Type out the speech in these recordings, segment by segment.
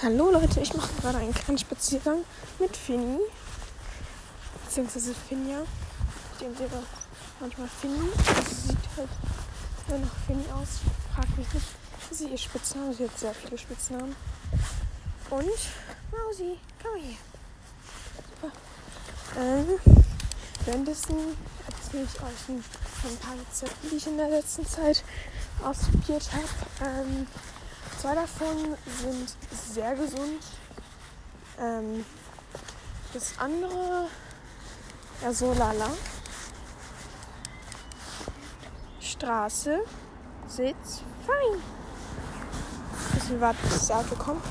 Hallo Leute, ich mache gerade einen kleinen Spaziergang mit Finny. Beziehungsweise Finja. Ich denke manchmal Finny. Sie sieht halt nur noch Finny aus. Frag mich nicht. Sie ihr Spitzname. Sie hat sehr viele Spitznamen. Und Mausi, komm mal hier. Super. Ähm, währenddessen erzähle ich euch ein, ein paar Rezepte, die ich in der letzten Zeit ausprobiert habe. Ähm, Zwei davon sind sehr gesund. Ähm, das andere ja so lala. Straße, Sitz, fein. Bisschen warten, bis das Auto kommt.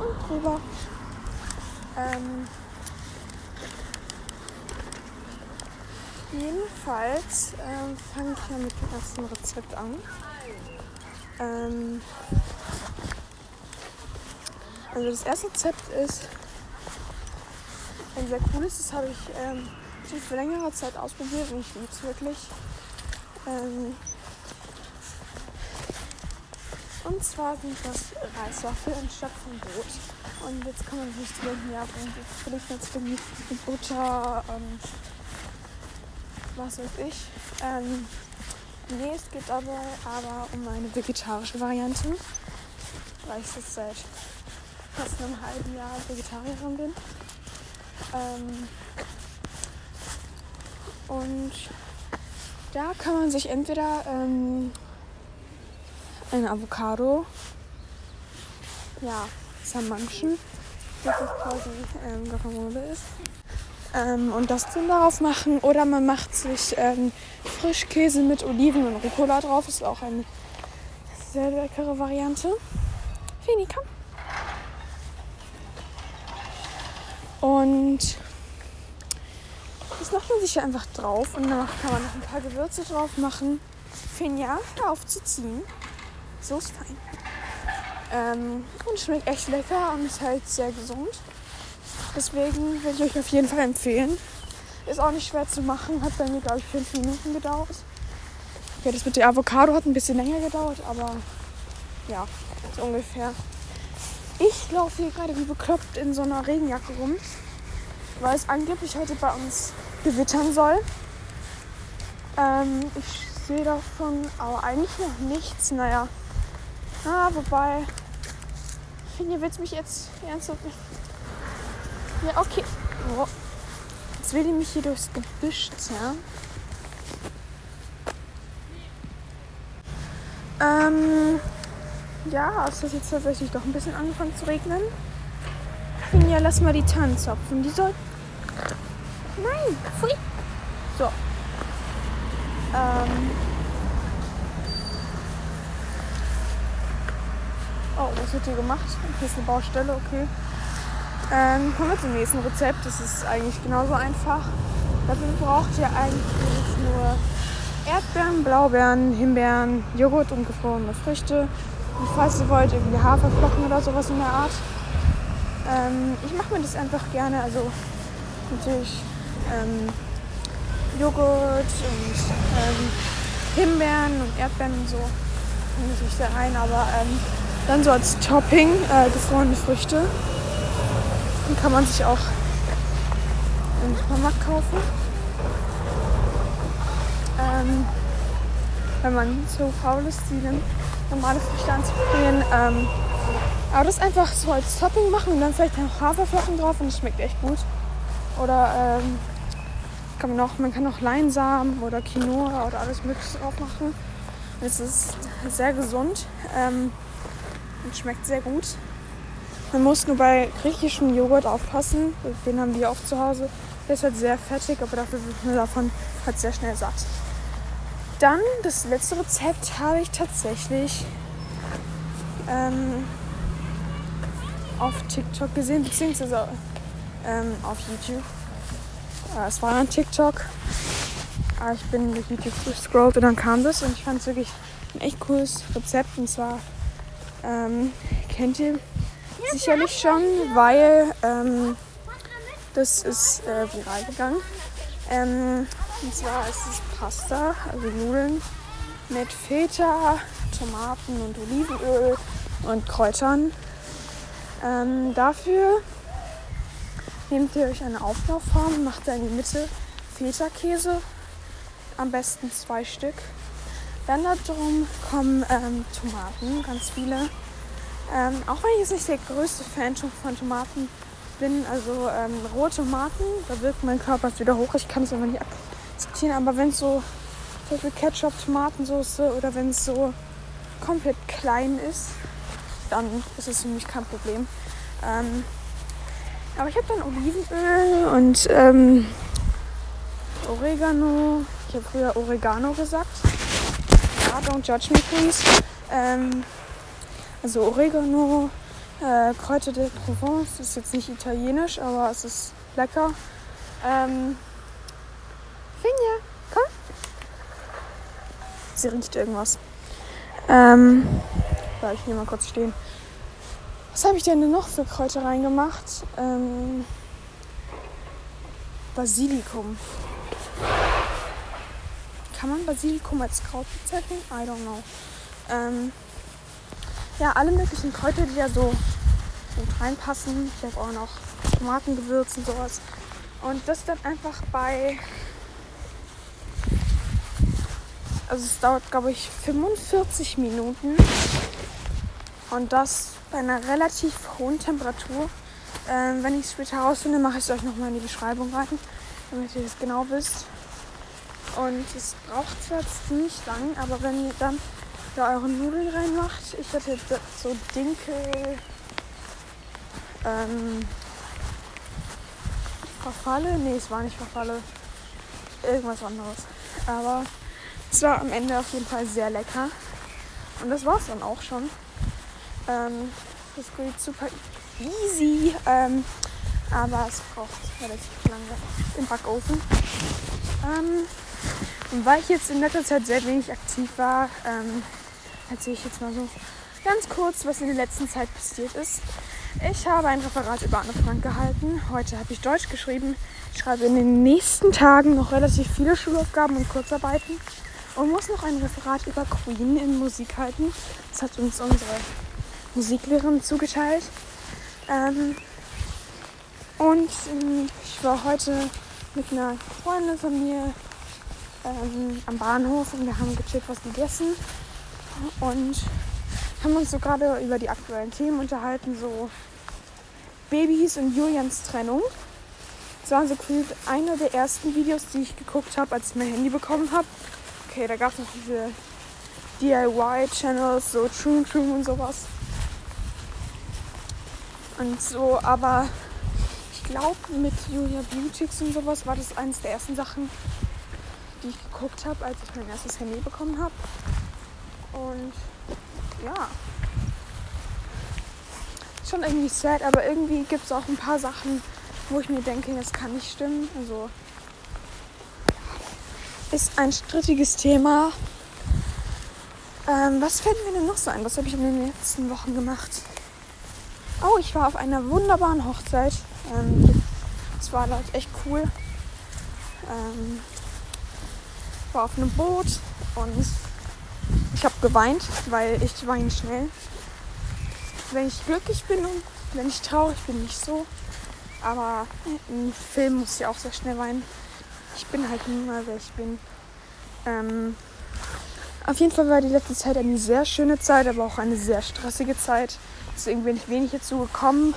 Und drüber. Ähm, Jedenfalls ähm, fange ich ja mit dem ersten Rezept an. Ähm, also das erste Rezept ist ein sehr cooles, das habe ich ähm, schon für längere Zeit ausprobiert und ich liebe es wirklich. Ähm, und zwar sind das Reiswaffeln anstatt von Brot. Und jetzt kann man sich denken, ja, jetzt will ich jetzt mit Butter und was weiß ich. Ähm, nee, es geht aber, aber um eine vegetarische Variante, weil ich jetzt seit fast einem halben Jahr Vegetarierin bin. Ähm, und da kann man sich entweder ähm, ein Avocado, ja, Samanchen, das quasi ähm, Guacamole ist, ähm, und das dann darauf machen. Oder man macht sich ähm, Frischkäse mit Oliven und Rucola drauf. Ist auch eine sehr leckere Variante. Fini, komm. Und das macht man sich einfach drauf und danach kann man noch ein paar Gewürze drauf machen. Finja, hör auf zu ziehen. So ist fein. Ähm, und schmeckt echt lecker und ist halt sehr gesund. Deswegen würde ich euch auf jeden Fall empfehlen. Ist auch nicht schwer zu machen, hat bei mir, glaube ich, fünf Minuten gedauert. Okay, das mit der Avocado hat ein bisschen länger gedauert, aber ja, so ungefähr. Ich laufe hier gerade wie bekloppt in so einer Regenjacke rum, weil es angeblich heute bei uns gewittern soll. Ähm, ich sehe davon aber eigentlich noch nichts. Naja, ah, wobei, ich finde, ihr willst mich jetzt ernsthaft ja, okay. Oh. Jetzt will ich mich hier durchs Gebüsch zerren. Ähm, ja, es hat jetzt tatsächlich doch ein bisschen angefangen zu regnen. Ja, lass mal die Tannen zopfen. Die soll. Nein, pfui. So. Ähm. Oh, was wird hier gemacht? Hier ist eine Baustelle, okay. Ähm, kommen wir zum nächsten Rezept. Das ist eigentlich genauso einfach. Dafür braucht ihr eigentlich nur Erdbeeren, Blaubeeren, Himbeeren, Joghurt und gefrorene Früchte. Und falls ihr wollt, irgendwie Haferflocken oder sowas in der Art. Ähm, ich mache mir das einfach gerne. Also natürlich ähm, Joghurt und ähm, Himbeeren und Erdbeeren und so. Natürlich da rein, aber ähm, dann so als Topping äh, gefrorene Früchte. Die kann man sich auch im Supermarkt kaufen. Ähm, wenn man so faul ist, die normale Früchte anzuprobieren. Ähm, aber das einfach so als Topping machen und dann vielleicht noch Haferflocken drauf und das schmeckt echt gut. Oder ähm, kann man, auch, man kann auch Leinsamen oder Quinoa oder alles Mögliche drauf machen. Es ist sehr gesund ähm, und schmeckt sehr gut. Man muss nur bei griechischem Joghurt aufpassen. Den haben wir auch zu Hause. Der ist halt sehr fettig, aber dafür wird man davon halt sehr schnell satt. Dann das letzte Rezept habe ich tatsächlich ähm, auf TikTok gesehen, beziehungsweise ähm, auf YouTube. Äh, es war ein TikTok. Aber ich bin durch YouTube gescrollt und dann kam das und ich fand es wirklich ein echt cooles Rezept. Und zwar ähm, kennt ihr sicherlich schon, weil ähm, das ist äh, viral gegangen. Ähm, und zwar ist es Pasta, also Nudeln mit Feta, Tomaten und Olivenöl und Kräutern. Ähm, dafür nehmt ihr euch eine Auflaufform, macht da in die Mitte Feta-Käse, am besten zwei Stück. Dann darum kommen ähm, Tomaten, ganz viele. Ähm, auch wenn ich jetzt nicht der größte Fan von Tomaten bin, also ähm, rote Tomaten, da wirkt mein Körper wieder hoch. Ich kann es aber nicht akzeptieren, aber wenn es so zum Beispiel Ketchup, Tomatensauce oder wenn es so komplett klein ist, dann ist es für mich kein Problem. Ähm, aber ich habe dann Olivenöl und ähm, Oregano. Ich habe früher Oregano gesagt. Ja, don't judge me, please. Ähm, also Oregano, äh, Kräuter de Provence. Ist jetzt nicht italienisch, aber es ist lecker. Ähm, Finja, komm. Sie riecht irgendwas. Ähm, da ich hier mal kurz stehen. Was habe ich denn noch für Kräuter reingemacht? Ähm, Basilikum. Kann man Basilikum als Kraut bezeichnen? I don't know. Ähm, ja, alle möglichen Kräuter, die da so gut reinpassen. Ich habe auch noch Tomatengewürz und sowas. Und das dann einfach bei. Also es dauert, glaube ich, 45 Minuten. Und das bei einer relativ hohen Temperatur. Ähm, wenn ich es später herausfinde, mache ich es euch nochmal in die Beschreibung rein, damit ihr das genau wisst. Und es braucht zwar nicht lang, aber wenn ihr dann da eure Nudeln reinmacht, ich hatte so Dinkel, ähm, Verfalle, nee, es war nicht Verfalle, irgendwas anderes. Aber es war am Ende auf jeden Fall sehr lecker. Und das war es dann auch schon. Ähm, das geht super easy, ähm, aber es braucht relativ lange im Backofen. Ähm, und weil ich jetzt in letzter Zeit sehr wenig aktiv war, ähm, erzähle ich jetzt mal so ganz kurz, was in der letzten Zeit passiert ist. Ich habe ein Referat über Anne Frank gehalten. Heute habe ich Deutsch geschrieben. Ich schreibe in den nächsten Tagen noch relativ viele Schulaufgaben und Kurzarbeiten und muss noch ein Referat über Queen in Musik halten. Das hat uns unsere Musiklehrerin zugeteilt. Ähm, und ähm, ich war heute mit einer Freundin von mir ähm, am Bahnhof und wir haben gechillt was gegessen und haben uns so gerade über die aktuellen Themen unterhalten, so Babys und Julians Trennung. Das waren so gefühlt eine der ersten Videos, die ich geguckt habe, als ich mein Handy bekommen habe. Okay, da gab es noch diese DIY-Channels, so True True und sowas. Und so, aber ich glaube, mit Julia Beautix und sowas war das eines der ersten Sachen, die ich geguckt habe, als ich mein erstes Handy bekommen habe. Und ja, schon irgendwie sad, aber irgendwie gibt es auch ein paar Sachen, wo ich mir denke, das kann nicht stimmen. Also ist ein strittiges Thema. Ähm, was fällt mir denn noch so ein? Was habe ich in den letzten Wochen gemacht? Oh, ich war auf einer wunderbaren Hochzeit. Ähm, war dort echt cool. Ähm, war auf einem Boot und ich habe geweint, weil ich weine schnell. Wenn ich glücklich bin und wenn ich traurig bin, nicht so. Aber im Film muss ich auch sehr schnell weinen. Ich bin halt nun mal, wer ich bin. Ähm, auf jeden Fall war die letzte Zeit eine sehr schöne Zeit, aber auch eine sehr stressige Zeit. Deswegen bin ich wenig dazu gekommen.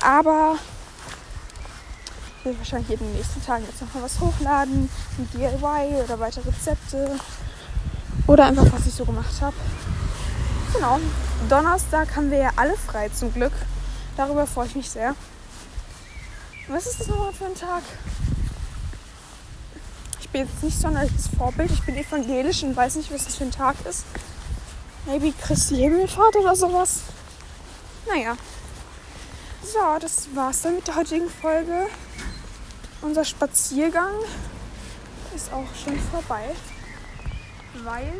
Aber ich will wahrscheinlich in den nächsten Tagen jetzt noch mal was hochladen. Ein DIY oder weitere Rezepte. Oder einfach, was ich so gemacht habe. Genau. Donnerstag haben wir ja alle frei zum Glück. Darüber freue ich mich sehr. Was ist das nochmal für ein Tag? Ich bin jetzt nicht sonderliches Vorbild. Ich bin evangelisch und weiß nicht, was das für ein Tag ist. Maybe Christi Himmelfahrt oder sowas. Naja. So, das war's dann mit der heutigen Folge. Unser Spaziergang ist auch schon vorbei. Weil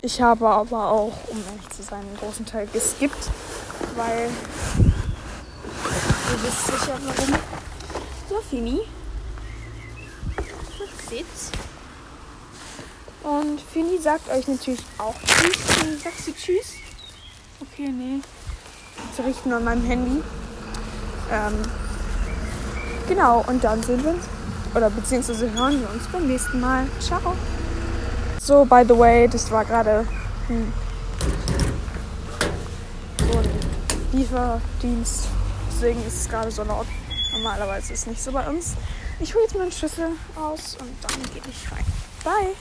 ich habe aber auch, um ehrlich zu sein, einen großen Teil geskippt, weil ihr wisst sicher warum. So, Fini. Sitz. Und Fini sagt euch natürlich auch Tschüss. Fini, sagst du Tschüss? Okay, nee. Sie richten an meinem Handy. Ähm, genau, und dann sehen wir uns. Oder beziehungsweise hören wir uns beim nächsten Mal. Ciao. So, by the way, das war gerade hm, so ein Lieferdienst. Deswegen ist es gerade so laut. Normalerweise ist es nicht so bei uns. Ich hole jetzt meinen Schlüssel aus und dann gehe ich rein. Bye!